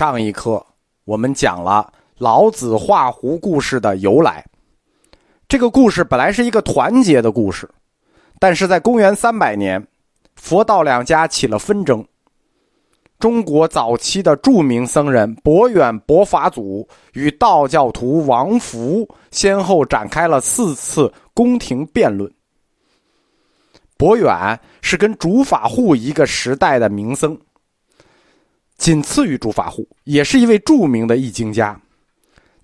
上一课我们讲了老子画胡故事的由来。这个故事本来是一个团结的故事，但是在公元三百年，佛道两家起了纷争。中国早期的著名僧人博远博法祖与道教徒王福先后展开了四次宫廷辩论。博远是跟竺法护一个时代的名僧。仅次于竺法护，也是一位著名的易经家。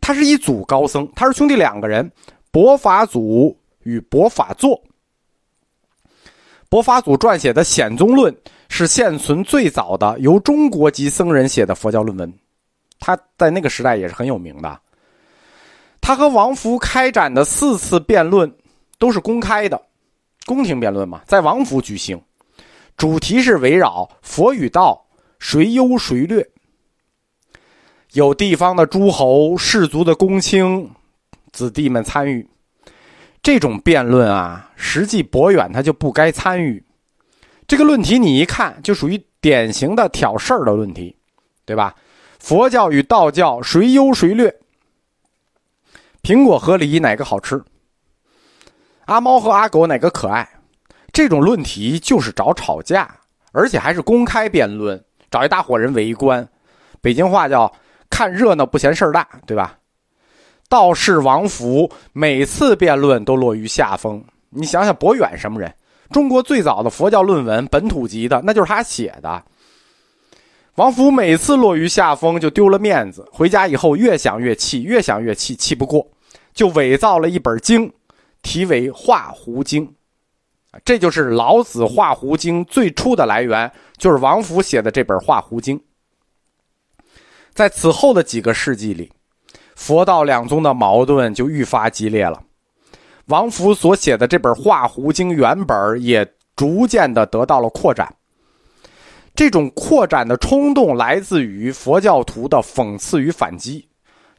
他是一祖高僧，他是兄弟两个人，博法祖与博法座。博法祖撰写的《显宗论》是现存最早的由中国籍僧人写的佛教论文，他在那个时代也是很有名的。他和王福开展的四次辩论都是公开的，宫廷辩论嘛，在王府举行，主题是围绕佛与道。谁优谁劣？有地方的诸侯、氏族的公卿、子弟们参与这种辩论啊，实际博远他就不该参与。这个论题你一看就属于典型的挑事儿的论题，对吧？佛教与道教谁优谁劣？苹果和梨哪个好吃？阿猫和阿狗哪个可爱？这种论题就是找吵架，而且还是公开辩论。找一大伙人围观，北京话叫“看热闹不嫌事儿大”，对吧？道士王福每次辩论都落于下风。你想想，博远什么人？中国最早的佛教论文，本土级的，那就是他写的。王福每次落于下风，就丢了面子。回家以后，越想越气，越想越气，气不过，就伪造了一本经，题为《画胡经》。这就是老子《画胡经》最初的来源，就是王弗写的这本《画胡经》。在此后的几个世纪里，佛道两宗的矛盾就愈发激烈了。王弗所写的这本《画胡经》原本也逐渐的得到了扩展。这种扩展的冲动来自于佛教徒的讽刺与反击。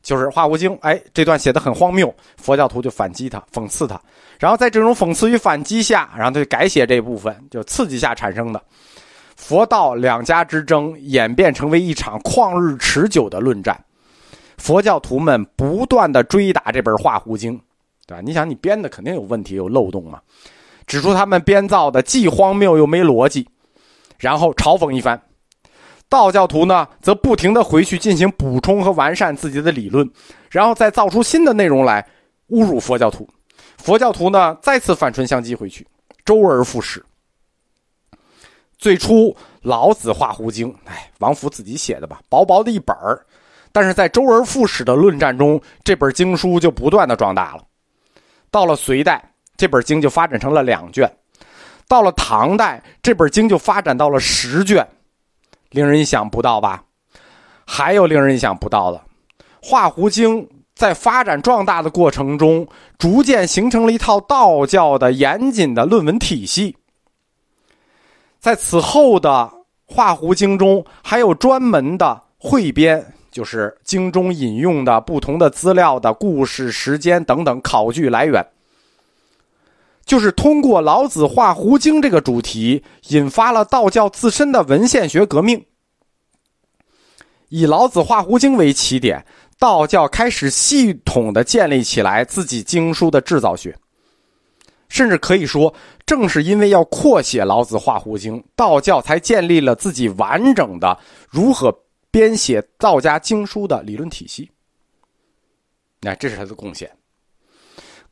就是《画无经》，哎，这段写的很荒谬，佛教徒就反击他，讽刺他，然后在这种讽刺与反击下，然后他就改写这部分，就刺激下产生的佛道两家之争，演变成为一场旷日持久的论战。佛教徒们不断的追打这本《画胡经》，对吧？你想，你编的肯定有问题，有漏洞嘛？指出他们编造的既荒谬又没逻辑，然后嘲讽一番。道教徒呢，则不停的回去进行补充和完善自己的理论，然后再造出新的内容来侮辱佛教徒。佛教徒呢，再次反唇相讥回去，周而复始。最初老子画胡经，哎，王府自己写的吧，薄薄的一本儿，但是在周而复始的论战中，这本经书就不断的壮大了。到了隋代，这本经就发展成了两卷；到了唐代，这本经就发展到了十卷。令人意想不到吧？还有令人意想不到的，《画胡经》在发展壮大的过程中，逐渐形成了一套道教的严谨的论文体系。在此后的《画胡经》中，还有专门的汇编，就是经中引用的不同的资料的故事、时间等等考据来源。就是通过老子画胡经这个主题，引发了道教自身的文献学革命。以老子画胡经为起点，道教开始系统的建立起来自己经书的制造学。甚至可以说，正是因为要扩写老子画胡经，道教才建立了自己完整的如何编写道家经书的理论体系。那这是他的贡献。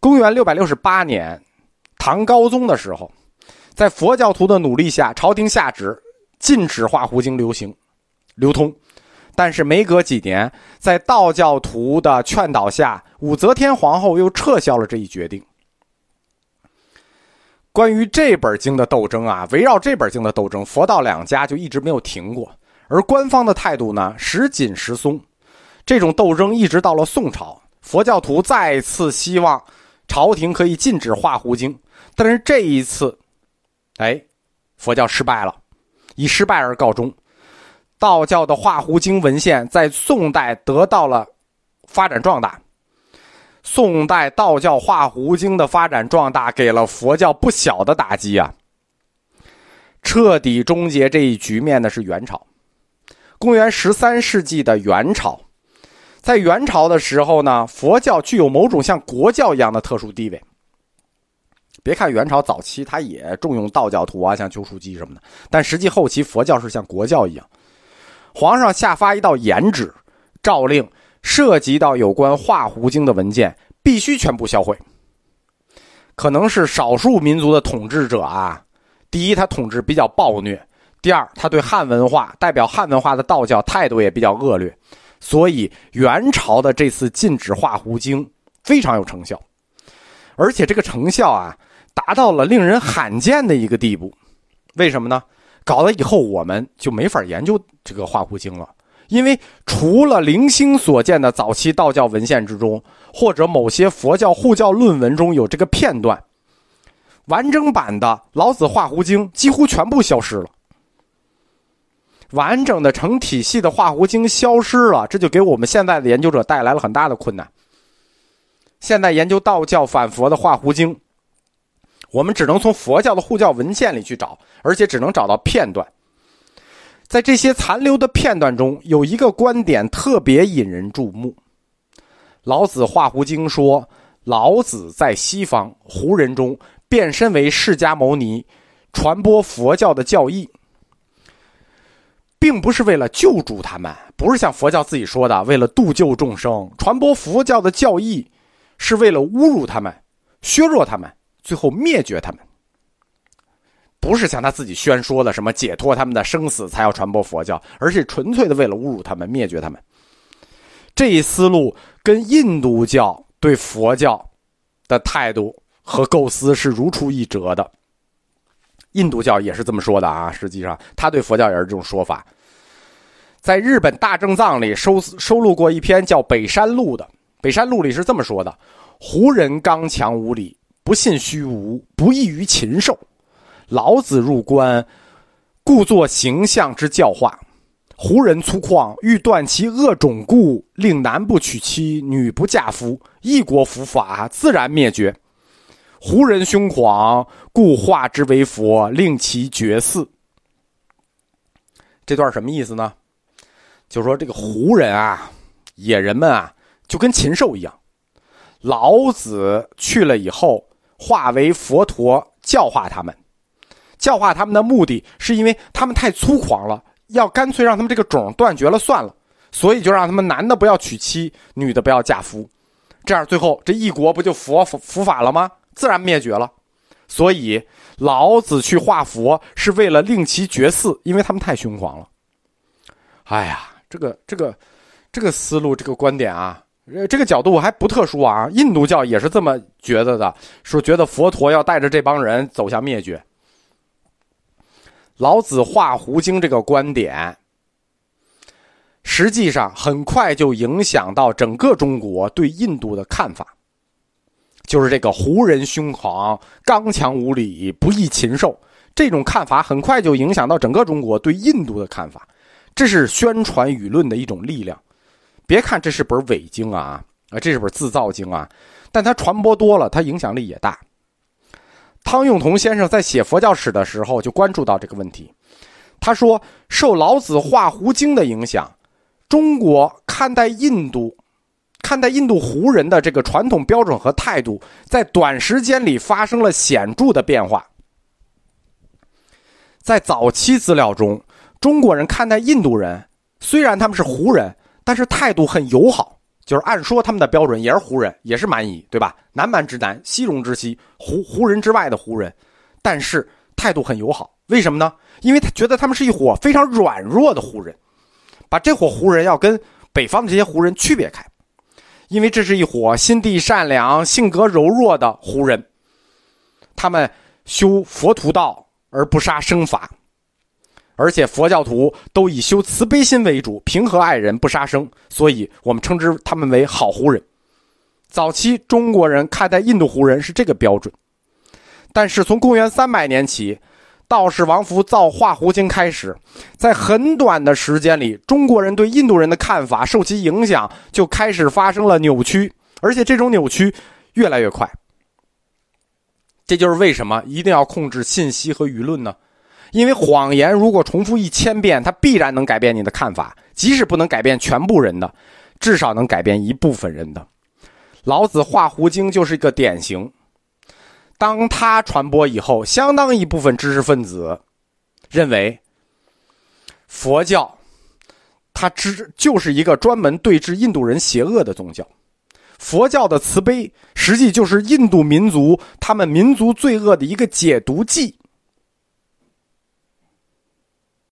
公元六百六十八年。唐高宗的时候，在佛教徒的努力下，朝廷下旨禁止画胡经流行、流通。但是没隔几年，在道教徒的劝导下，武则天皇后又撤销了这一决定。关于这本经的斗争啊，围绕这本经的斗争，佛道两家就一直没有停过。而官方的态度呢，时紧时松。这种斗争一直到了宋朝，佛教徒再次希望朝廷可以禁止画胡经。但是这一次，哎，佛教失败了，以失败而告终。道教的《画胡经》文献在宋代得到了发展壮大。宋代道教《画胡经》的发展壮大，给了佛教不小的打击啊！彻底终结这一局面的是元朝，《公元十三世纪的元朝，在元朝的时候呢，佛教具有某种像国教一样的特殊地位。别看元朝早期，他也重用道教徒啊，像丘处机什么的，但实际后期佛教是像国教一样。皇上下发一道严旨，诏令涉及到有关《画胡经》的文件必须全部销毁。可能是少数民族的统治者啊，第一他统治比较暴虐，第二他对汉文化代表汉文化的道教态度也比较恶劣，所以元朝的这次禁止《画胡经》非常有成效，而且这个成效啊。达到了令人罕见的一个地步，为什么呢？搞了以后我们就没法研究这个《画胡经》了，因为除了零星所见的早期道教文献之中，或者某些佛教护教论文中有这个片段，完整版的《老子画胡经》几乎全部消失了。完整的成体系的《画胡经》消失了，这就给我们现在的研究者带来了很大的困难。现在研究道教反佛的《画胡经》。我们只能从佛教的护教文献里去找，而且只能找到片段。在这些残留的片段中，有一个观点特别引人注目。老子画胡经说，老子在西方胡人中变身为释迦牟尼，传播佛教的教义，并不是为了救助他们，不是像佛教自己说的为了度救众生，传播佛教的教义是为了侮辱他们，削弱他们。最后灭绝他们，不是像他自己宣说的什么解脱他们的生死才要传播佛教，而是纯粹的为了侮辱他们、灭绝他们。这一思路跟印度教对佛教的态度和构思是如出一辙的。印度教也是这么说的啊，实际上他对佛教也是这种说法。在日本大正藏里收收录过一篇叫《北山录》的，《北山录》里是这么说的：胡人刚强无礼。不信虚无，不异于禽兽。老子入关，故作形象之教化。胡人粗犷，欲断其恶种故，令男不娶妻，女不嫁夫，一国伏法，自然灭绝。胡人凶狂，故化之为佛，令其绝嗣。这段什么意思呢？就说这个胡人啊，野人们啊，就跟禽兽一样。老子去了以后。化为佛陀教化他们，教化他们的目的是因为他们太粗狂了，要干脆让他们这个种断绝了算了，所以就让他们男的不要娶妻，女的不要嫁夫，这样最后这一国不就佛佛法了吗？自然灭绝了。所以老子去化佛是为了令其绝嗣，因为他们太凶狂了。哎呀，这个这个这个思路，这个观点啊。呃，这个角度还不特殊啊，印度教也是这么觉得的，说觉得佛陀要带着这帮人走向灭绝。老子画胡经这个观点，实际上很快就影响到整个中国对印度的看法，就是这个胡人凶狂、刚强无礼、不义禽兽这种看法，很快就影响到整个中国对印度的看法，这是宣传舆论的一种力量。别看这是本伪经啊，啊，这是本自造经啊，但它传播多了，它影响力也大。汤用彤先生在写佛教史的时候就关注到这个问题，他说，受老子画胡经的影响，中国看待印度、看待印度胡人的这个传统标准和态度，在短时间里发生了显著的变化。在早期资料中，中国人看待印度人，虽然他们是胡人。但是态度很友好，就是按说他们的标准也是胡人，也是蛮夷，对吧？南蛮之南，西戎之西，胡胡人之外的胡人，但是态度很友好。为什么呢？因为他觉得他们是一伙非常软弱的胡人，把这伙胡人要跟北方的这些胡人区别开，因为这是一伙心地善良、性格柔弱的胡人，他们修佛徒道而不杀生法。而且佛教徒都以修慈悲心为主，平和爱人，不杀生，所以我们称之他们为好胡人。早期中国人看待印度胡人是这个标准，但是从公元三百年起，道士王福造《化胡经》开始，在很短的时间里，中国人对印度人的看法受其影响，就开始发生了扭曲，而且这种扭曲越来越快。这就是为什么一定要控制信息和舆论呢？因为谎言如果重复一千遍，它必然能改变你的看法，即使不能改变全部人的，至少能改变一部分人的。老子画胡经就是一个典型。当他传播以后，相当一部分知识分子认为佛教它只就是一个专门对治印度人邪恶的宗教。佛教的慈悲实际就是印度民族他们民族罪恶的一个解毒剂。